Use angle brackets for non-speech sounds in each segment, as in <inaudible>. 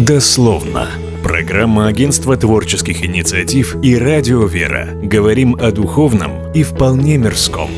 Дословно. Программа Агентства творческих инициатив и Радио Вера. Говорим о духовном и вполне мирском.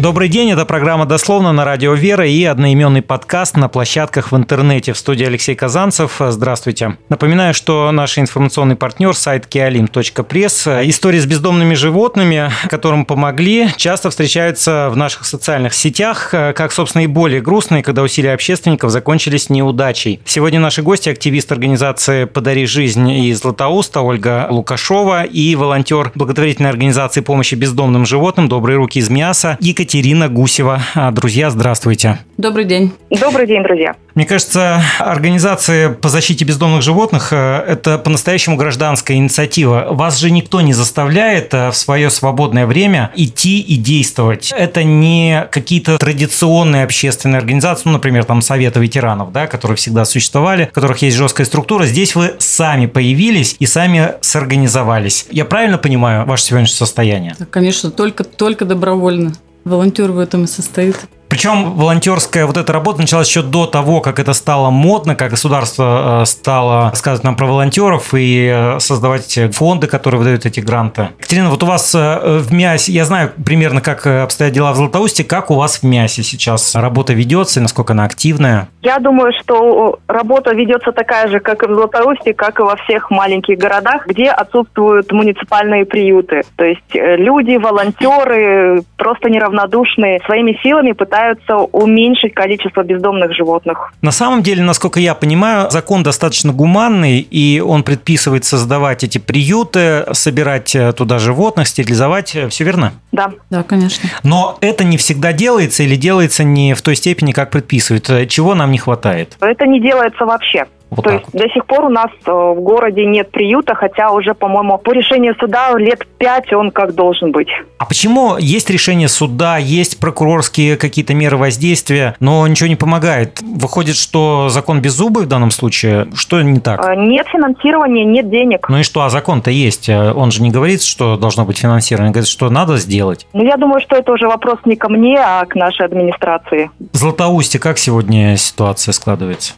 Добрый день, это программа «Дословно» на Радио Вера и одноименный подкаст на площадках в интернете. В студии Алексей Казанцев. Здравствуйте. Напоминаю, что наш информационный партнер сайт kealim.press. Истории с бездомными животными, которым помогли, часто встречаются в наших социальных сетях, как, собственно, и более грустные, когда усилия общественников закончились неудачей. Сегодня наши гости – активист организации «Подари жизнь» из Златоуста Ольга Лукашова и волонтер благотворительной организации помощи бездомным животным «Добрые руки из мяса» Екатерина Екатерина Гусева. А, друзья, здравствуйте. Добрый день. Добрый день, друзья. Мне кажется, организация по защите бездомных животных э, – это по-настоящему гражданская инициатива. Вас же никто не заставляет э, в свое свободное время идти и действовать. Это не какие-то традиционные общественные организации, ну, например, там Советы ветеранов, да, которые всегда существовали, в которых есть жесткая структура. Здесь вы сами появились и сами сорганизовались. Я правильно понимаю ваше сегодняшнее состояние? Конечно, только, только добровольно. Волонтер в этом и состоит. Причем волонтерская вот эта работа началась еще до того, как это стало модно, как государство э, стало рассказывать нам про волонтеров и э, создавать фонды, которые выдают эти гранты. Екатерина, вот у вас э, в МЯСе, я знаю примерно, как обстоят дела в Златоусте, как у вас в МЯСе сейчас работа ведется и насколько она активная? Я думаю, что работа ведется такая же, как и в Златоусте, как и во всех маленьких городах, где отсутствуют муниципальные приюты. То есть люди, волонтеры, просто неравнодушные, своими силами пытаются пытаются уменьшить количество бездомных животных. На самом деле, насколько я понимаю, закон достаточно гуманный, и он предписывает создавать эти приюты, собирать э, туда животных, стерилизовать. Все верно? Да. Да, конечно. Но это не всегда делается или делается не в той степени, как предписывают. Чего нам не хватает? Это не делается вообще. Вот То есть вот. до сих пор у нас э, в городе нет приюта, хотя уже, по-моему, по решению суда лет пять он как должен быть. А почему есть решение суда, есть прокурорские какие-то меры воздействия, но ничего не помогает? Выходит, что закон без зубы в данном случае? Что не так? Э, нет финансирования, нет денег. Ну и что, а закон-то есть? Э, он же не говорит, что должно быть финансирование, говорит, что надо сделать. Ну, я думаю, что это уже вопрос не ко мне, а к нашей администрации. В Златоусте как сегодня ситуация складывается?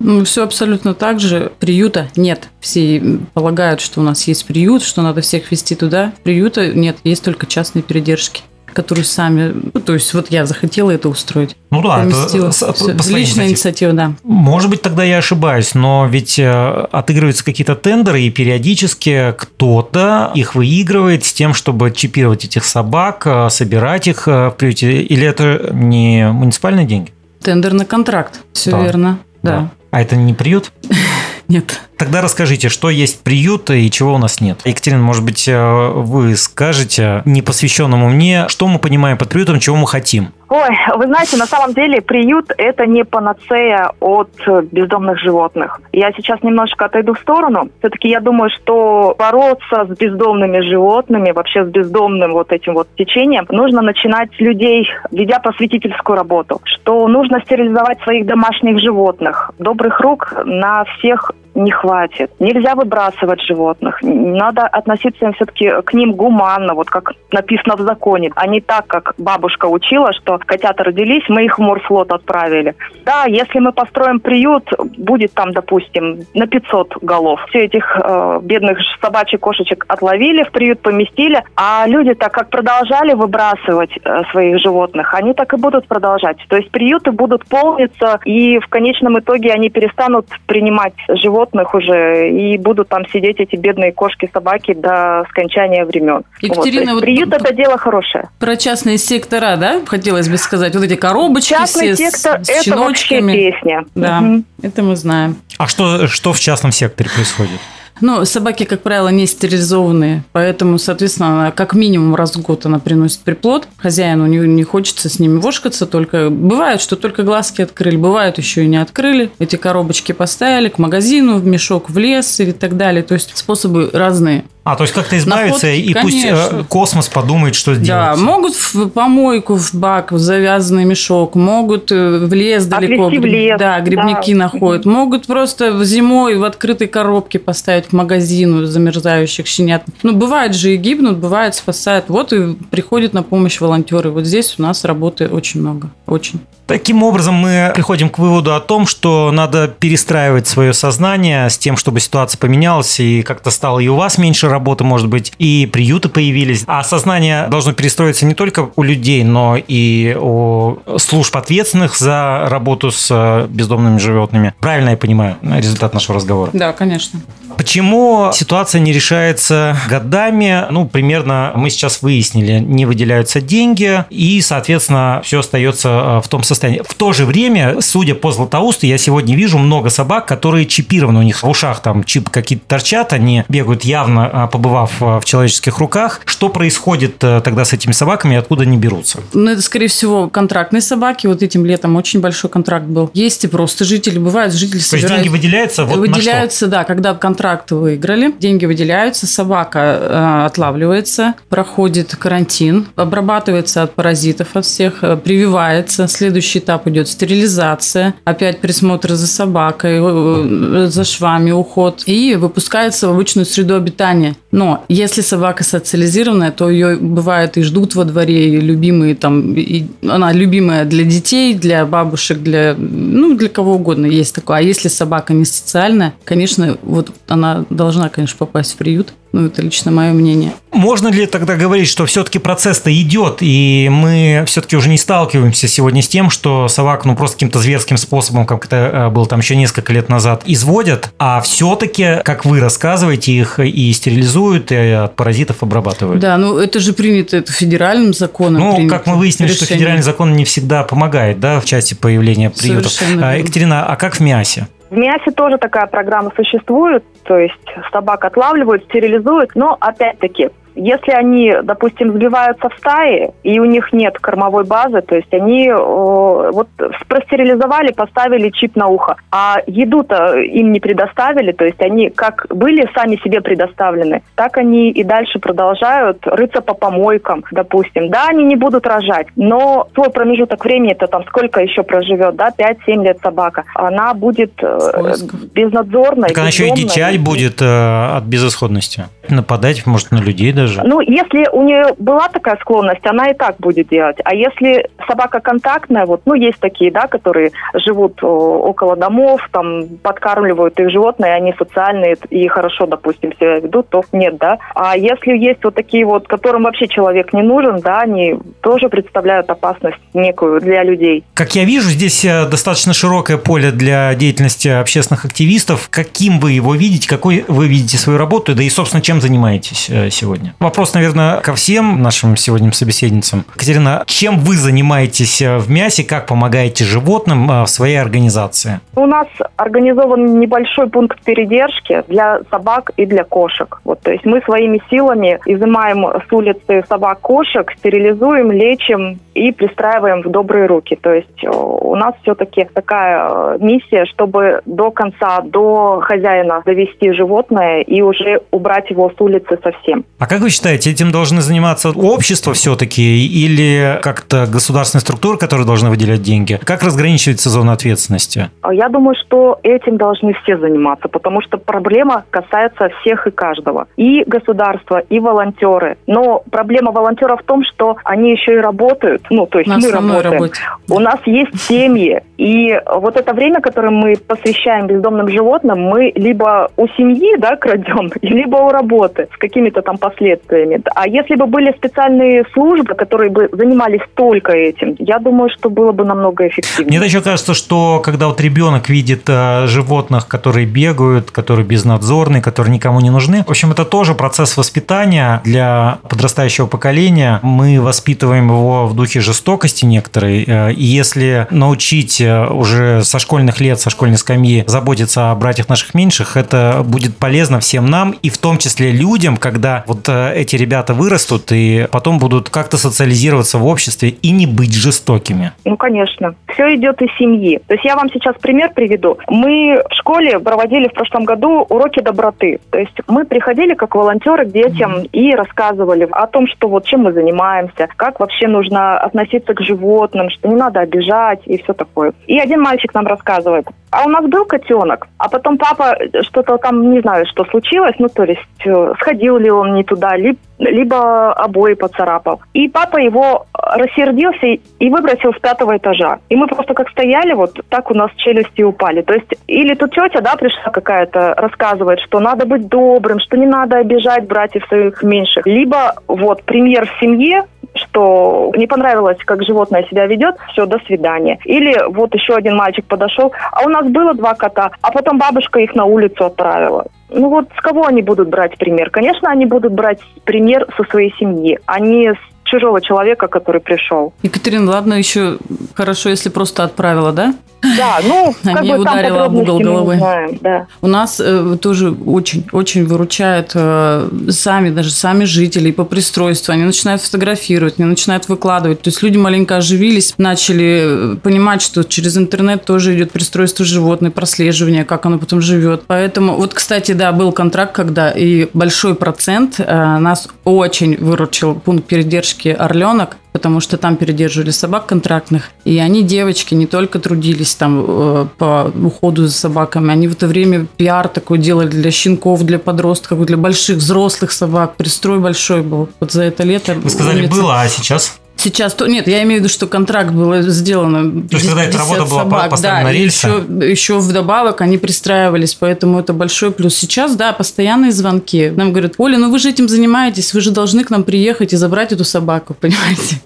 Ну, все абсолютно так же. Приюта нет. Все полагают, что у нас есть приют, что надо всех вести туда. Приюта нет, есть только частные передержки которые сами, ну, то есть вот я захотела это устроить. Ну да, это с, по личная инициатива, да. Может быть, тогда я ошибаюсь, но ведь э, отыгрываются какие-то тендеры, и периодически кто-то их выигрывает с тем, чтобы чипировать этих собак, э, собирать их э, в приюте. Или это не муниципальные деньги? Тендер на контракт, все да. верно. да. да. А это не приют? <laughs> Нет. Тогда расскажите, что есть приют и чего у нас нет. Екатерина, может быть, э, вы скажете непосвященному мне, что мы понимаем под приютом, чего мы хотим? Ой, вы знаете, на самом деле приют – это не панацея от бездомных животных. Я сейчас немножко отойду в сторону. Все-таки я думаю, что бороться с бездомными животными, вообще с бездомным вот этим вот течением, нужно начинать с людей, ведя просветительскую работу, что нужно стерилизовать своих домашних животных. Добрых рук на всех не хватит. Нельзя выбрасывать животных. Надо относиться все-таки к ним гуманно, вот как написано в законе, а не так, как бабушка учила, что котята родились, мы их в морфлот отправили. Да, если мы построим приют, будет там, допустим, на 500 голов. Все этих э, бедных собачек, кошечек отловили, в приют поместили, а люди так как продолжали выбрасывать э, своих животных, они так и будут продолжать. То есть приюты будут полниться, и в конечном итоге они перестанут принимать животных животных уже, и будут там сидеть эти бедные кошки, собаки до скончания времен. Екатерина, вот, вот приют это дело хорошее. Про частные сектора, да, хотелось бы сказать, вот эти коробочки Частный все сектор с, с это вообще песня. Да, угу. это мы знаем. А что, что в частном секторе происходит? Ну, собаки, как правило, не стерилизованные, поэтому, соответственно, как минимум раз в год она приносит приплод. Хозяину не, не хочется с ними вошкаться, только бывает, что только глазки открыли, бывает еще и не открыли. Эти коробочки поставили к магазину, в мешок в лес и так далее. То есть способы разные. А, то есть как-то избавиться, Находки, и конечно. пусть космос подумает, что сделать. Да, могут в помойку, в бак, в завязанный мешок, могут э, в лес далеко. в лес, да, грибники да. находят. Могут просто зимой в открытой коробке поставить к магазину замерзающих щенят. Ну, бывает же и гибнут, бывает спасают. Вот и приходят на помощь волонтеры. Вот здесь у нас работы очень много. Очень. Таким образом, мы приходим к выводу о том, что надо перестраивать свое сознание с тем, чтобы ситуация поменялась, и как-то стало и у вас меньше работы, может быть, и приюты появились. А сознание должно перестроиться не только у людей, но и у служб ответственных за работу с э, бездомными животными. Правильно я понимаю результат нашего разговора? Да, конечно. Почему ситуация не решается годами? Ну, примерно мы сейчас выяснили, не выделяются деньги, и, соответственно, все остается э, в том состоянии. В то же время, судя по Златоусту, я сегодня вижу много собак, которые чипированы, у них в ушах там чип какие-то торчат, они бегают явно, э, побывав э, в человеческих руках. Что происходит тогда с этими собаками и откуда они берутся? Ну, это, скорее всего, контрактные собаки. Вот этим летом очень большой контракт был. Есть и просто жители. Бывают жители То есть деньги выделяются? Вот выделяются, да, когда контракт контракт выиграли, деньги выделяются, собака э, отлавливается, проходит карантин, обрабатывается от паразитов от всех, э, прививается. Следующий этап идет стерилизация, опять присмотр за собакой, э, за швами, уход. И выпускается в обычную среду обитания. Но если собака социализированная, то ее бывает и ждут во дворе, и любимые там, и она любимая для детей, для бабушек, для, ну, для кого угодно есть такое. А если собака не социальная, конечно, вот она должна, конечно, попасть в приют. Ну, это лично мое мнение. Можно ли тогда говорить, что все-таки процесс-то идет, и мы все-таки уже не сталкиваемся сегодня с тем, что собак, ну, просто каким-то зверским способом, как это э, было там еще несколько лет назад, изводят, а все-таки, как вы рассказываете, их и стерилизуют, и от паразитов обрабатывают? Да, ну, это же принято это федеральным законом. Ну, как мы выяснили, решение. что федеральный закон не всегда помогает, да, в части появления приютов. Совершенно а, Екатерина, а как в мясе? В мясе тоже такая программа существует, то есть собак отлавливают, стерилизуют, но опять-таки если они, допустим, сбиваются в стаи, и у них нет кормовой базы, то есть они э, вот простерилизовали, поставили чип на ухо, а еду-то им не предоставили, то есть они как были сами себе предоставлены, так они и дальше продолжают рыться по помойкам, допустим. Да, они не будут рожать, но свой промежуток времени, это там сколько еще проживет, да, 5-7 лет собака, она будет э, безнадзорной. Так она еще и дичать будет э, от безысходности. Нападать, может, на людей даже даже. Ну, если у нее была такая склонность, она и так будет делать. А если собака контактная, вот, ну, есть такие, да, которые живут около домов, там, подкармливают их животные, они социальные и хорошо, допустим, себя ведут, то нет, да. А если есть вот такие вот, которым вообще человек не нужен, да, они тоже представляют опасность некую для людей. Как я вижу, здесь э, достаточно широкое поле для деятельности общественных активистов. Каким вы его видите, какой вы видите свою работу, да и, собственно, чем занимаетесь э, сегодня? Вопрос, наверное, ко всем нашим сегодняшним собеседницам. Катерина, чем вы занимаетесь э, в мясе, как помогаете животным э, в своей организации? У нас организован небольшой пункт передержки для собак и для кошек. Вот, то есть мы своими силами изымаем с улицы собак-кошек, стерилизуем, лечим и пристраиваем в добрые руки. То есть э, у нас все-таки такая миссия, чтобы до конца, до хозяина довести животное и уже убрать его с улицы совсем. А как вы считаете, этим должны заниматься общество все-таки или как-то государственные структуры, которые должны выделять деньги? Как разграничивается зона ответственности? Я думаю, что этим должны все заниматься, потому что проблема касается всех и каждого. И государства, и волонтеры. Но проблема волонтеров в том, что они еще и работают. Ну, то есть На мы работаем. Работе. У нас есть семьи. И вот это время, которое мы посвящаем бездомным животным, мы либо у семьи да, крадем, <laughs> либо у работы с какими-то там последствиями последствиями. А если бы были специальные службы, которые бы занимались только этим, я думаю, что было бы намного эффективнее. Мне еще кажется, что когда вот ребенок видит э, животных, которые бегают, которые безнадзорные, которые никому не нужны, в общем, это тоже процесс воспитания для подрастающего поколения. Мы воспитываем его в духе жестокости некоторой, э, и если научить э, уже со школьных лет, со школьной скамьи заботиться о братьях наших меньших, это будет полезно всем нам, и в том числе людям, когда вот эти ребята вырастут и потом будут как-то социализироваться в обществе и не быть жестокими? Ну, конечно. Все идет из семьи. То есть я вам сейчас пример приведу. Мы в школе проводили в прошлом году уроки доброты. То есть мы приходили как волонтеры к детям mm-hmm. и рассказывали о том, что вот чем мы занимаемся, как вообще нужно относиться к животным, что не надо обижать и все такое. И один мальчик нам рассказывает, а у нас был котенок, а потом папа что-то там, не знаю, что случилось, ну, то есть э, сходил ли он не туда, ли либо обои поцарапал. И папа его рассердился и выбросил с пятого этажа. И мы просто как стояли, вот так у нас челюсти упали. То есть или тут тетя, да, пришла какая-то, рассказывает, что надо быть добрым, что не надо обижать братьев своих меньших. Либо вот премьер в семье, что не понравилось, как животное себя ведет, все, до свидания. Или вот еще один мальчик подошел, а у нас было два кота, а потом бабушка их на улицу отправила. Ну вот с кого они будут брать пример? Конечно, они будут брать пример со своей семьи, а не с чужого человека, который пришел. Екатерина, ладно, еще хорошо, если просто отправила, да? Да, ну, <laughs> как бы ударила об угол головы. Знаем, да. У нас э, тоже очень-очень выручают э, сами, даже сами жители по пристройству. Они начинают фотографировать, они начинают выкладывать. То есть люди маленько оживились, начали э, понимать, что через интернет тоже идет пристройство животных, прослеживание, как оно потом живет. Поэтому, вот, кстати, да, был контракт, когда и большой процент э, нас очень выручил пункт передержки «Орленок», потому что там передерживали собак контрактных. И они, девочки, не только трудились там э, по уходу за собаками, они в это время пиар такой делали для щенков, для подростков, для больших взрослых собак. Пристрой большой был. Вот за это лето. Вы сказали, улица... было, а сейчас? Сейчас, то, нет, я имею в виду, что контракт был сделан. То есть, когда эта работа была собак, поставлена да, на рельсы? Еще, еще вдобавок они пристраивались, поэтому это большой плюс. Сейчас, да, постоянные звонки. Нам говорят, Оля, ну вы же этим занимаетесь, вы же должны к нам приехать и забрать эту собаку, <laughs> понимаете?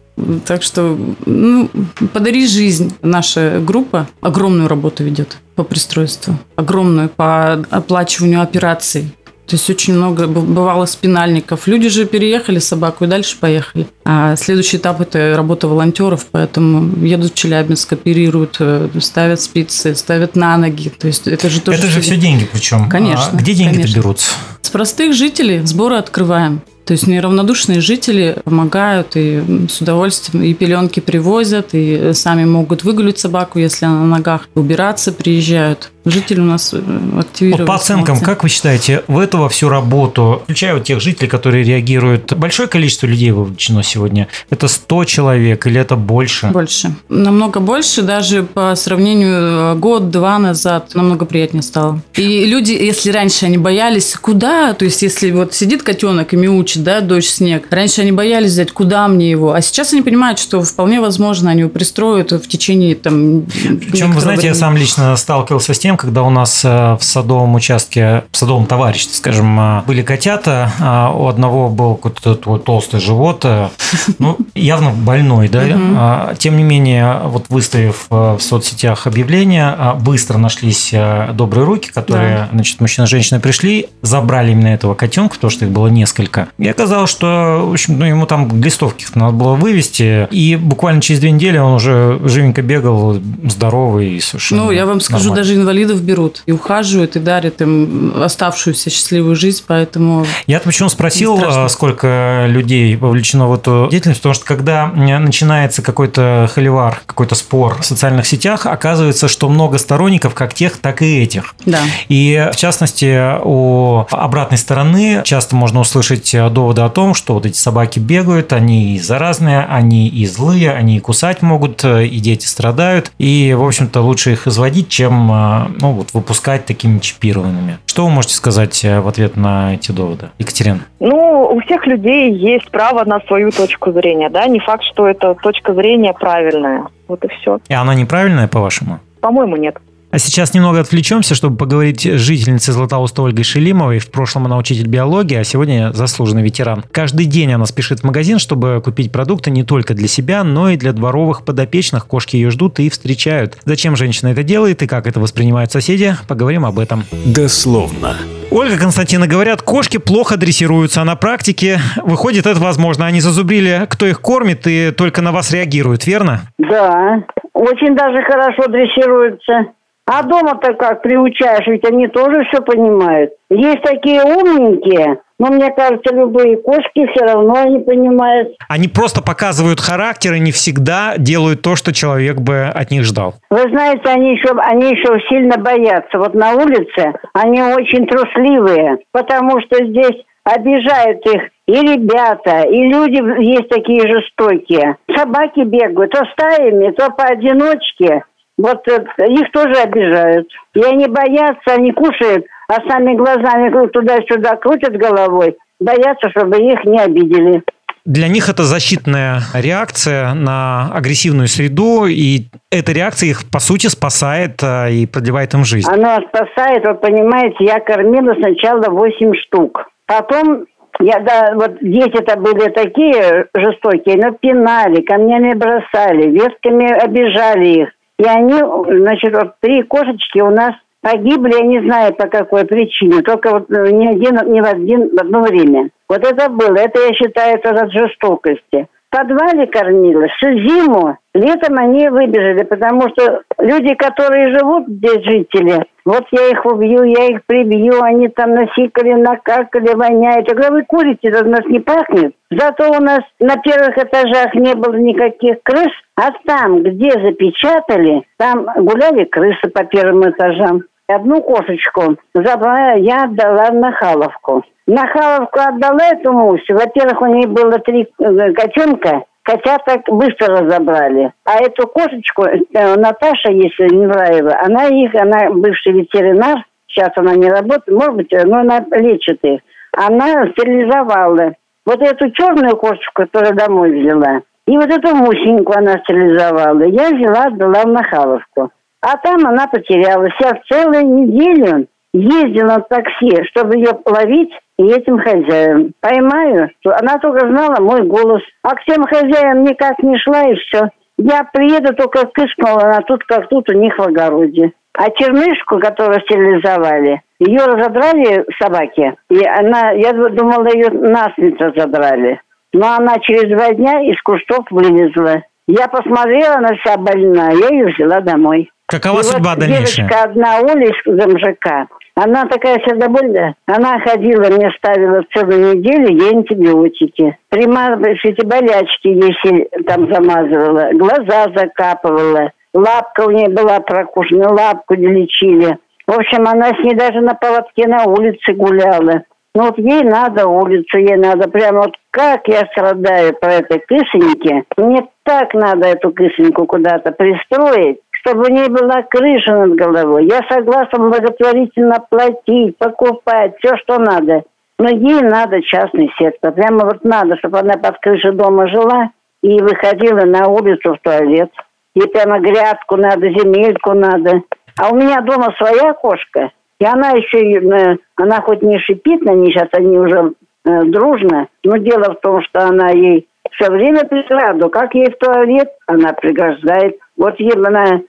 Так что ну, подари жизнь. Наша группа огромную работу ведет по пристройству, огромную по оплачиванию операций. То есть очень много бывало спинальников. Люди же переехали собаку и дальше поехали. А следующий этап – это работа волонтеров, поэтому едут в Челябинск, оперируют, э, ставят спицы, ставят на ноги. То есть это же тоже… Это же все деньги причем. Конечно. А где деньги-то берутся? С простых жителей сборы открываем. То есть неравнодушные жители помогают и с удовольствием и пеленки привозят, и сами могут выгулить собаку, если она на ногах, убираться приезжают. Жители у нас э, активированы. По оценкам, как вы считаете, в эту во всю работу, включая вот тех жителей, которые реагируют, большое количество людей вовлечено сегодня? Это 100 человек или это больше? Больше. Намного больше, даже по сравнению э, год-два назад намного приятнее стало. И люди, если раньше они боялись, куда? То есть, если вот сидит котенок и мяучит, да, дождь, снег. Раньше они боялись взять, куда мне его? А сейчас они понимают, что вполне возможно они его пристроят в течение там Причем, вы знаете, времени. я сам лично сталкивался с тем, когда у нас э, в садовом участке, в садовом товариществе, скажем, э, были котята, а у одного был какой-то толстый живот, э, <laughs> ну, явно больной, да, а, тем не менее, вот выставив в соцсетях объявление, быстро нашлись добрые руки, которые, значит, мужчина и женщина пришли, забрали именно этого котенка, потому что их было несколько. И оказалось, что, в общем, ну, ему там листовки надо было вывести, и буквально через две недели он уже живенько бегал, здоровый совершенно. Ну, я вам скажу, нормально. даже инвалид инвалидов берут и ухаживают, и дарят им оставшуюся счастливую жизнь, поэтому... Я почему спросил, сколько людей вовлечено в эту деятельность, потому что когда начинается какой-то холивар, какой-то спор в социальных сетях, оказывается, что много сторонников как тех, так и этих. Да. И в частности, у обратной стороны часто можно услышать доводы о том, что вот эти собаки бегают, они и заразные, они и злые, они и кусать могут, и дети страдают, и, в общем-то, лучше их изводить, чем ну, вот выпускать такими чипированными. Что вы можете сказать э, в ответ на эти доводы, Екатерина? Ну, у всех людей есть право на свою точку зрения, да, не факт, что эта точка зрения правильная. Вот и все. И она неправильная, по-вашему? По-моему, нет. А сейчас немного отвлечемся, чтобы поговорить с жительницей Златоуста Ольгой Шелимовой. В прошлом она учитель биологии, а сегодня заслуженный ветеран. Каждый день она спешит в магазин, чтобы купить продукты не только для себя, но и для дворовых подопечных. Кошки ее ждут и встречают. Зачем женщина это делает и как это воспринимают соседи, поговорим об этом. Дословно. Ольга Константина, говорят, кошки плохо дрессируются, а на практике выходит это возможно. Они зазубрили, кто их кормит, и только на вас реагируют, верно? Да, очень даже хорошо дрессируются. А дома-то как приучаешь, ведь они тоже все понимают. Есть такие умненькие, но мне кажется, любые кошки все равно не понимают. Они просто показывают характер и не всегда делают то, что человек бы от них ждал. Вы знаете, они еще, они еще сильно боятся. Вот на улице они очень трусливые, потому что здесь обижают их и ребята, и люди есть такие жестокие. Собаки бегают то стаями, то поодиночке. Вот э, их тоже обижают. И они боятся, они кушают, а сами глазами туда-сюда крутят головой боятся, чтобы их не обидели. Для них это защитная реакция на агрессивную среду, и эта реакция их, по сути, спасает э, и продлевает им жизнь. Она спасает, вот понимаете, я кормила сначала 8 штук. Потом я, да, вот дети-то были такие жестокие, но пинали, камнями бросали, ветками обижали их. И они, значит, вот три кошечки у нас погибли, я не знаю по какой причине, только вот э, не один, не в один, в одно время. Вот это было, это я считаю, это от жестокости. В подвале кормила всю зиму, летом они выбежали, потому что люди, которые живут здесь, жители, вот я их убью, я их прибью, они там насикали, накакали, воняют. Я говорю, вы курите, у нас не пахнет. Зато у нас на первых этажах не было никаких крыс, а там, где запечатали, там гуляли крысы по первым этажам. Одну кошечку забрала, я отдала на Халовку. На Халовку отдала эту Мусю. Во-первых, у нее было три э, котенка, котята быстро разобрали. А эту кошечку, э, Наташа, если не Невраева, она их, она бывший ветеринар, сейчас она не работает, может быть, но она лечит их. Она стерилизовала. Вот эту черную кошечку, которую домой взяла, и вот эту мусеньку она стерилизовала. Я взяла, отдала в Нахаловку. А там она потерялась. Я целую неделю ездила на такси, чтобы ее ловить и этим хозяям. Поймаю, она только знала мой голос. А к тем хозяям никак не шла, и все. Я приеду, только кышкнула, она тут как тут у них в огороде. А чернышку, которую стерилизовали, ее разодрали собаки. И она, я думала, ее насмерть разодрали. Но она через два дня из кустов вылезла. Я посмотрела, она вся больная, я ее взяла домой. Какова и судьба вот дальнейшая? Девочка одна, Оля из МЖК, она такая сердобольная. Она ходила, мне ставила целую неделю ей антибиотики. Примазывались эти болячки ей там замазывала. Глаза закапывала. Лапка у нее была прокушена, лапку не лечили. В общем, она с ней даже на поводке на улице гуляла. Ну вот ей надо улицу, ей надо прямо вот как я страдаю по этой кысеньке. Мне так надо эту кысеньку куда-то пристроить, чтобы у нее была крыша над головой. Я согласна благотворительно платить, покупать, все, что надо. Но ей надо частный сектор. Прямо вот надо, чтобы она под крышей дома жила и выходила на улицу в туалет. Ей прямо грядку надо, земельку надо. А у меня дома своя кошка. И она еще, э, она хоть не шипит на ней, сейчас они уже э, дружно, но дело в том, что она ей все время преграду. Как ей в туалет, она преграждает. Вот ей она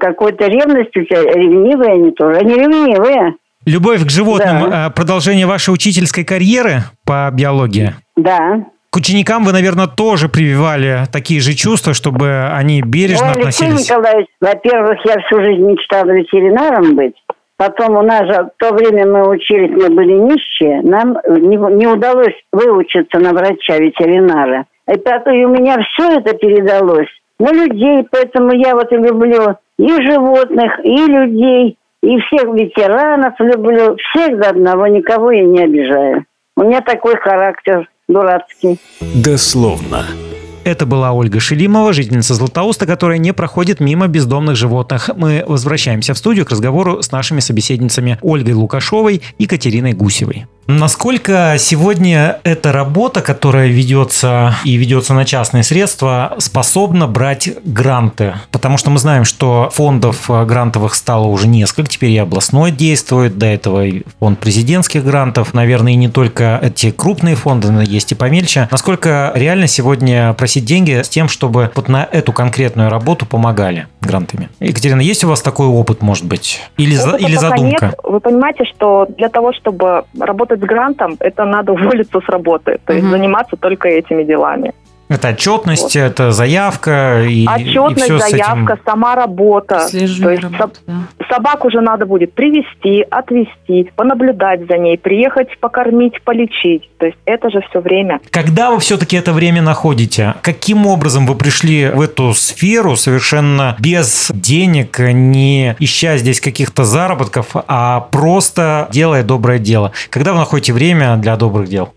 какой-то ревностью, ревнивые они тоже. Они ревнивые. Любовь к животным да. Э, продолжение вашей учительской карьеры по биологии? Да. К ученикам вы, наверное, тоже прививали такие же чувства, чтобы они бережно Ой, относились? Алексей Николаевич, во-первых, я всю жизнь мечтала ветеринаром быть. Потом у нас же в то время мы учились, мы были нищие, нам не, не удалось выучиться на врача-ветеринара. И, и у меня все это передалось на людей, поэтому я вот и люблю и животных, и людей, и всех ветеранов люблю, всех до одного, никого я не обижаю. У меня такой характер дурацкий. Дословно. Это была Ольга Шелимова, жительница Златоуста, которая не проходит мимо бездомных животных. Мы возвращаемся в студию к разговору с нашими собеседницами Ольгой Лукашовой и Катериной Гусевой. Насколько сегодня эта работа, которая ведется и ведется на частные средства, способна брать гранты? Потому что мы знаем, что фондов э, грантовых стало уже несколько, теперь и областной действует, до этого и фонд президентских грантов. Наверное, и не только эти крупные фонды, но есть и помельче. Насколько реально сегодня просить деньги с тем, чтобы вот на эту конкретную работу помогали грантами? Екатерина, есть у вас такой опыт, может быть? Или, за, или задумка? Нет. Вы понимаете, что для того, чтобы работать работать с грантом, это надо уволиться с работы, то есть угу. заниматься только этими делами. Это отчетность, вот. это заявка и Отчетность, и все заявка, этим... сама работа. То есть работу, со... да. собаку уже надо будет привести, отвести, понаблюдать за ней, приехать покормить, полечить. То есть это же все время. Когда вы все-таки это время находите? Каким образом вы пришли в эту сферу совершенно без денег, не ища здесь каких-то заработков, а просто делая доброе дело? Когда вы находите время для добрых дел?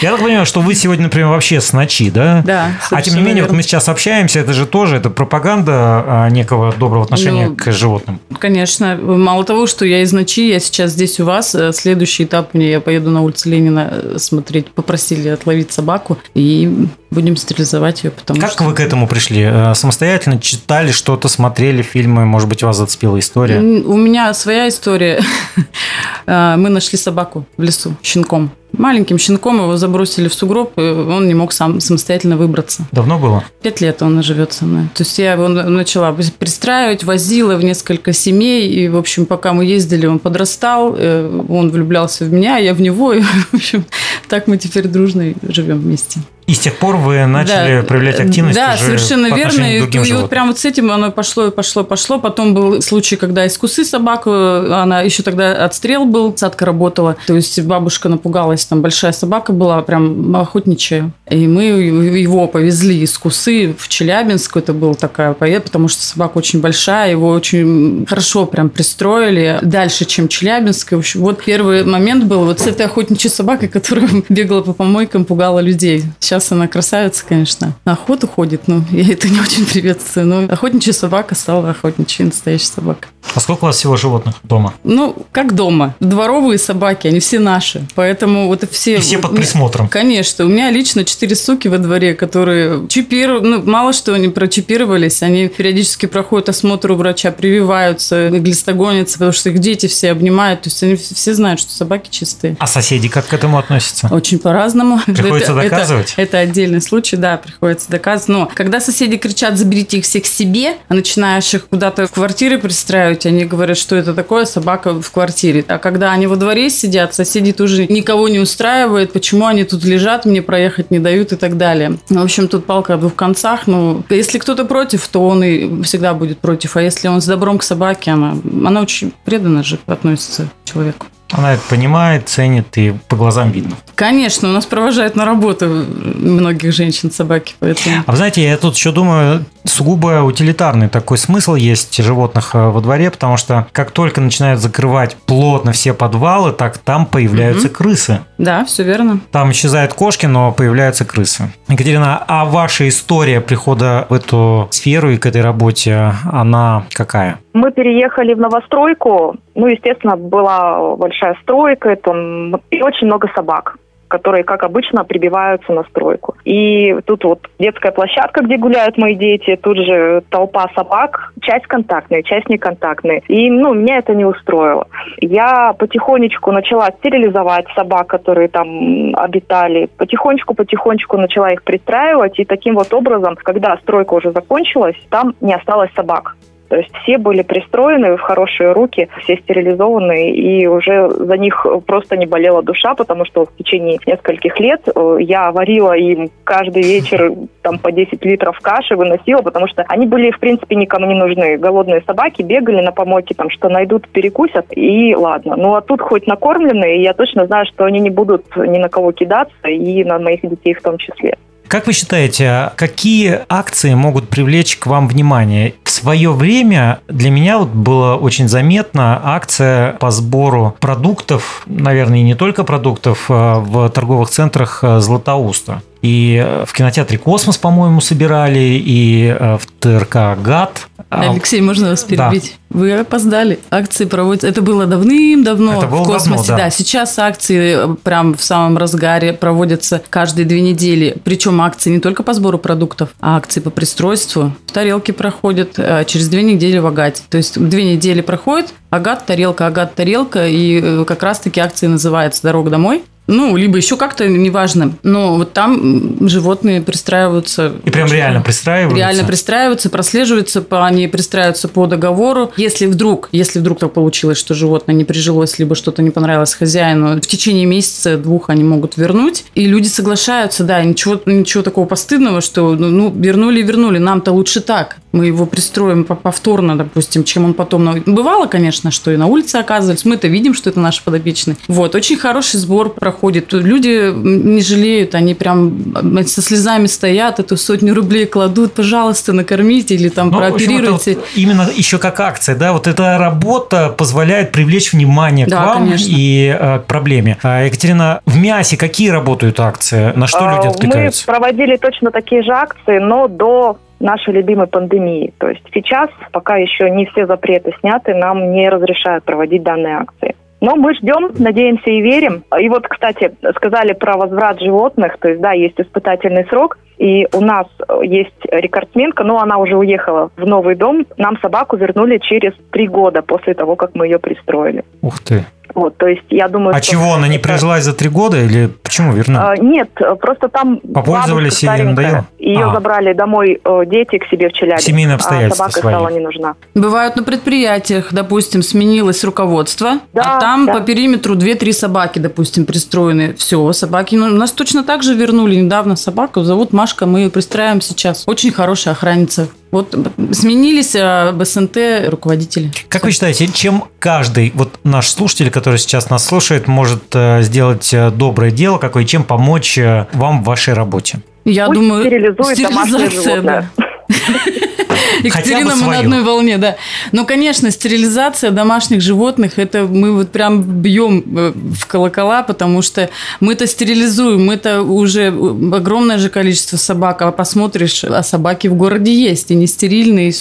Я так понимаю, что вы сегодня, например, вообще с ночи, да? Да. А тем не менее, вот мы сейчас общаемся, это же тоже это пропаганда а, некого доброго отношения Ну, к животным. Конечно. Мало того, что я из ночи, я сейчас здесь у вас. э, Следующий этап мне, я поеду на улицу Ленина э, смотреть. Попросили отловить собаку и будем стерилизовать ее, потому Как что... вы к этому пришли? Э, Самостоятельно читали что-то, смотрели фильмы, может быть, вас зацепила история? У меня своя история. <laughs> Мы нашли собаку в лесу, щенком. Маленьким щенком его забросили в сугроб, и он не мог сам самостоятельно выбраться. Давно было? Пять лет он живет со мной. То есть я его на- начала пристраивать, возила в несколько семей. И, в общем, пока мы ездили, он подрастал, э, он влюблялся в меня, я в него. И, <laughs> в общем, так мы теперь дружно живем вместе. И с тех пор вы начали Да, проявлять активность Да, уже совершенно по верно. И, к другим и вот животным. прямо вот с этим оно пошло и пошло, пошло. Потом был случай, когда из кусы собаку, она еще тогда отстрел был, садка работала. То есть бабушка напугалась, там большая собака была, прям охотничья. И мы его повезли из кусы в Челябинск. Это была такая поездка, потому что собака очень большая, его очень хорошо прям пристроили. Дальше, чем Челябинск. И, в общем, вот первый момент был вот с этой охотничьей собакой, которая <laughs> бегала по помойкам, пугала людей. Сейчас она красавица, конечно. На охоту ходит, но я это не очень приветствую. Но охотничья собака стала охотничьей, настоящая собака. А сколько у вас всего животных дома? Ну, как дома. Дворовые собаки, они все наши. Поэтому вот все... И все под присмотром. Конечно. У меня лично четыре суки во дворе, которые чипированы. Ну, мало что они прочипировались. Они периодически проходят осмотр у врача, прививаются, глистогонятся, потому что их дети все обнимают. То есть они все знают, что собаки чистые. А соседи как к этому относятся? Очень по-разному. Приходится это- доказывать? Это, отдельный случай, да, приходится доказывать. Но когда соседи кричат, заберите их всех себе, а начинаешь их куда-то в квартиры пристраивать, они говорят, что это такое собака в квартире. А когда они во дворе сидят, соседи тоже никого не устраивает, почему они тут лежат, мне проехать не дают и так далее. В общем, тут палка о двух концах. Ну, если кто-то против, то он и всегда будет против. А если он с добром к собаке, она, она очень преданно же относится к человеку. Она это понимает, ценит и по глазам видно. Конечно, у нас провожают на работу многих женщин собаки, поэтому... А вы знаете, я тут еще думаю, сугубо утилитарный такой смысл есть животных э, во дворе, потому что как только начинают закрывать плотно все подвалы, так там появляются крысы. Да, все верно. Там исчезают кошки, но появляются крысы. Екатерина, а ваша история прихода в эту сферу и к этой работе, она какая? Мы переехали в новостройку. Ну, естественно, была большая стройка, там и очень много собак которые, как обычно, прибиваются на стройку. И тут вот детская площадка, где гуляют мои дети, тут же толпа собак, часть контактные, часть неконтактные. И, ну, меня это не устроило. Я потихонечку начала стерилизовать собак, которые там обитали. Потихонечку-потихонечку начала их пристраивать. И таким вот образом, когда стройка уже закончилась, там не осталось собак. То есть все были пристроены в хорошие руки, все стерилизованы, и уже за них просто не болела душа, потому что в течение нескольких лет э, я варила им каждый вечер <laughs> там по 10 литров каши, выносила, потому что они были, в принципе, никому не нужны. Голодные собаки бегали на помойке, там что найдут, перекусят, и ладно. Ну а тут хоть накормленные, я точно знаю, что они не будут ни на кого кидаться, и на моих детей в том числе. Как вы считаете, какие акции могут привлечь к вам внимание? В свое время для меня вот было очень заметна акция по сбору продуктов, наверное, и не только продуктов, а в торговых центрах э, Златоуста. И э, в кинотеатре «Космос», по-моему, собирали, и э, в ТРК «Агат». А, Алексей, можно вас Да. перебить? Вы опоздали. Акции проводятся. Это было давным-давно Это было в космосе. давно, да. сейчас акции э, прям в самом разгаре проводятся каждые две недели. Причем акции не только по сбору продуктов, а акции по пристройству. Тарелки проходят через две недели в Агате. То есть две недели проходит, Агат, тарелка, Агат, тарелка. И как раз-таки акция называется «Дорога домой». Ну, либо еще как-то, неважно. Но вот там животные пристраиваются. И прям реально пристраиваются? Реально пристраиваются, прослеживаются, по, они пристраиваются по договору. Если вдруг, если вдруг так получилось, что животное не прижилось, либо что-то не понравилось хозяину, в течение месяца-двух они могут вернуть. И люди соглашаются, да, ничего, ничего такого постыдного, что ну, ну, вернули и вернули, нам-то лучше так. Мы его пристроим повторно, допустим, чем он потом... Бывало, конечно, что и на улице оказывались. Мы это видим, что это наш подопечный. Вот. Очень хороший сбор проходит. Люди не жалеют, они прям со слезами стоят, эту сотню рублей кладут, пожалуйста, накормите или там ну, прооперируйте. Вот именно еще как акция, да, вот эта работа позволяет привлечь внимание да, к вам конечно. и э, к проблеме. А, Екатерина, в мясе какие работают акции? На что люди а, откликаются? Мы проводили точно такие же акции, но до нашей любимой пандемии. То есть сейчас, пока еще не все запреты сняты, нам не разрешают проводить данные акции. Но мы ждем, надеемся и верим. И вот, кстати, сказали про возврат животных. То есть, да, есть испытательный срок. И у нас есть рекордсменка, но она уже уехала в новый дом. Нам собаку вернули через три года после того, как мы ее пристроили. Ух ты. Вот, то есть я думаю, а что чего она не прижилась за три года или почему вернули? А, нет, просто там попользовались или надоело? Ее а. забрали домой э, дети к себе в Челябинск. Семейные обстоятельства а собака свои. стала не нужна. Бывают на предприятиях, допустим, сменилось руководство, да, а там да. по периметру 2-3 собаки, допустим, пристроены. Все, собаки. Ну, нас точно так же вернули недавно собаку. Зовут Машка, мы ее пристраиваем сейчас. Очень хорошая охранница. Вот сменились а, в СНТ руководители. Как вы считаете, чем каждый вот наш слушатель, который сейчас нас слушает, может э, сделать э, доброе дело, какое, чем помочь э, вам в вашей работе? Я Пусть думаю, стерилизация, да. <laughs> Екатерина, мы на одной волне, да. Но, конечно, стерилизация домашних животных, это мы вот прям бьем э, в колокола, потому что мы-то стерилизуем, мы-то уже огромное же количество собак, а посмотришь, а собаки в городе есть, и не стерильные.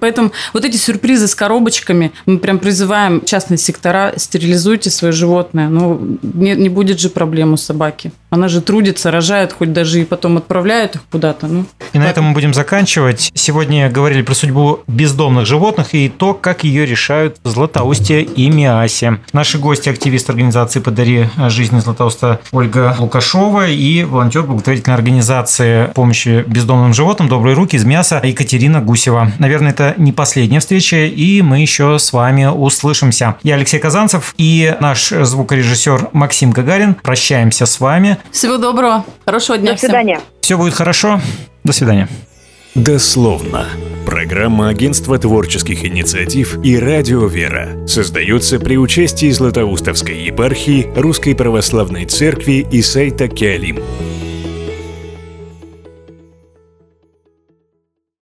Поэтому вот эти сюрпризы с коробочками, мы прям призываем частные сектора, стерилизуйте свое животное. Ну, не, не будет же проблем у собаки. Она же трудится, рожает, хоть даже и потом отправляет их куда-то. Ну, и на этом мы будем заканчивать. Сегодня говорили про судьбу бездомных животных и то, как ее решают Златоустье и Миасе. Наши гости – активист организации «Подари жизни Златоуста» Ольга Лукашова и волонтер благотворительной организации помощи бездомным животным «Добрые руки» из Мяса Екатерина Гусева. Наверное, это не последняя встреча, и мы еще с вами услышимся. Я Алексей Казанцев и наш звукорежиссер Максим Гагарин. Прощаемся с вами. Всего доброго. Хорошего дня До свидания. Всем. Все будет хорошо. До свидания. Дословно. Программа Агентства творческих инициатив и Радио Вера создается при участии Златоустовской епархии Русской Православной Церкви и сайта Киалим.